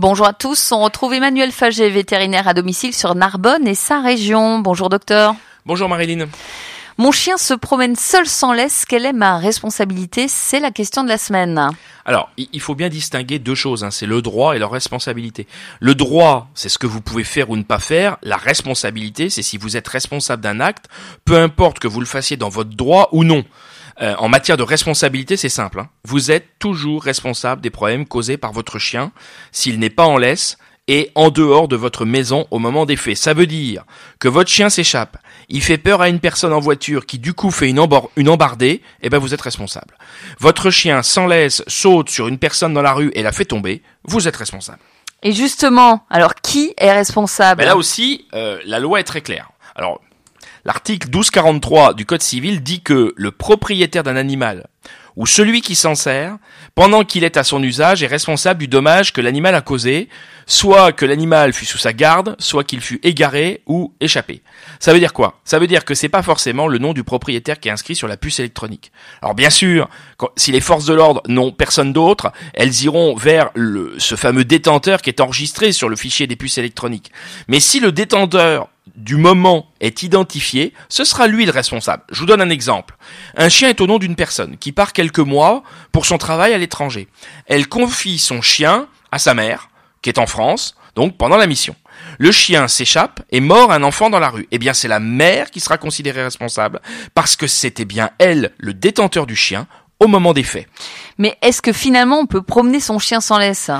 Bonjour à tous, on retrouve Emmanuel Faget, vétérinaire à domicile sur Narbonne et sa région. Bonjour docteur. Bonjour Marilyn. Mon chien se promène seul sans laisse, quelle est ma responsabilité? C'est la question de la semaine. Alors, il faut bien distinguer deux choses, hein. c'est le droit et la responsabilité. Le droit, c'est ce que vous pouvez faire ou ne pas faire. La responsabilité, c'est si vous êtes responsable d'un acte, peu importe que vous le fassiez dans votre droit ou non. Euh, en matière de responsabilité, c'est simple. Hein. Vous êtes toujours responsable des problèmes causés par votre chien s'il n'est pas en laisse et en dehors de votre maison au moment des faits. Ça veut dire que votre chien s'échappe, il fait peur à une personne en voiture qui du coup fait une, une embardée, et eh ben vous êtes responsable. Votre chien sans laisse saute sur une personne dans la rue et la fait tomber, vous êtes responsable. Et justement, alors qui est responsable? Là aussi, euh, la loi est très claire. Alors, l'article 1243 du Code civil dit que le propriétaire d'un animal ou celui qui s'en sert, pendant qu'il est à son usage, est responsable du dommage que l'animal a causé, soit que l'animal fut sous sa garde, soit qu'il fut égaré ou échappé. Ça veut dire quoi? Ça veut dire que c'est pas forcément le nom du propriétaire qui est inscrit sur la puce électronique. Alors bien sûr, si les forces de l'ordre n'ont personne d'autre, elles iront vers le, ce fameux détenteur qui est enregistré sur le fichier des puces électroniques. Mais si le détenteur du moment est identifié, ce sera lui le responsable. Je vous donne un exemple. Un chien est au nom d'une personne qui part quelques mois pour son travail à l'étranger. Elle confie son chien à sa mère, qui est en France, donc pendant la mission. Le chien s'échappe et mord un enfant dans la rue. Eh bien, c'est la mère qui sera considérée responsable parce que c'était bien elle, le détenteur du chien, au moment des faits. Mais est-ce que finalement on peut promener son chien sans laisse?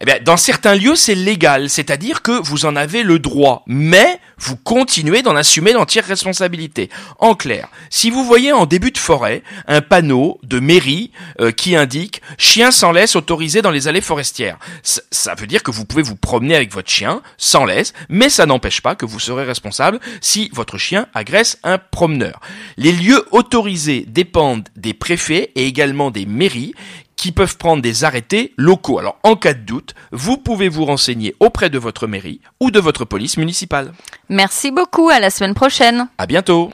Eh bien, dans certains lieux, c'est légal, c'est-à-dire que vous en avez le droit, mais vous continuez d'en assumer l'entière responsabilité. En clair, si vous voyez en début de forêt un panneau de mairie euh, qui indique chien sans laisse autorisé dans les allées forestières, ça veut dire que vous pouvez vous promener avec votre chien sans laisse, mais ça n'empêche pas que vous serez responsable si votre chien agresse un promeneur. Les lieux autorisés dépendent des préfets et également des mairies qui peuvent prendre des arrêtés locaux. Alors, en cas de doute, vous pouvez vous renseigner auprès de votre mairie ou de votre police municipale. Merci beaucoup, à la semaine prochaine. À bientôt.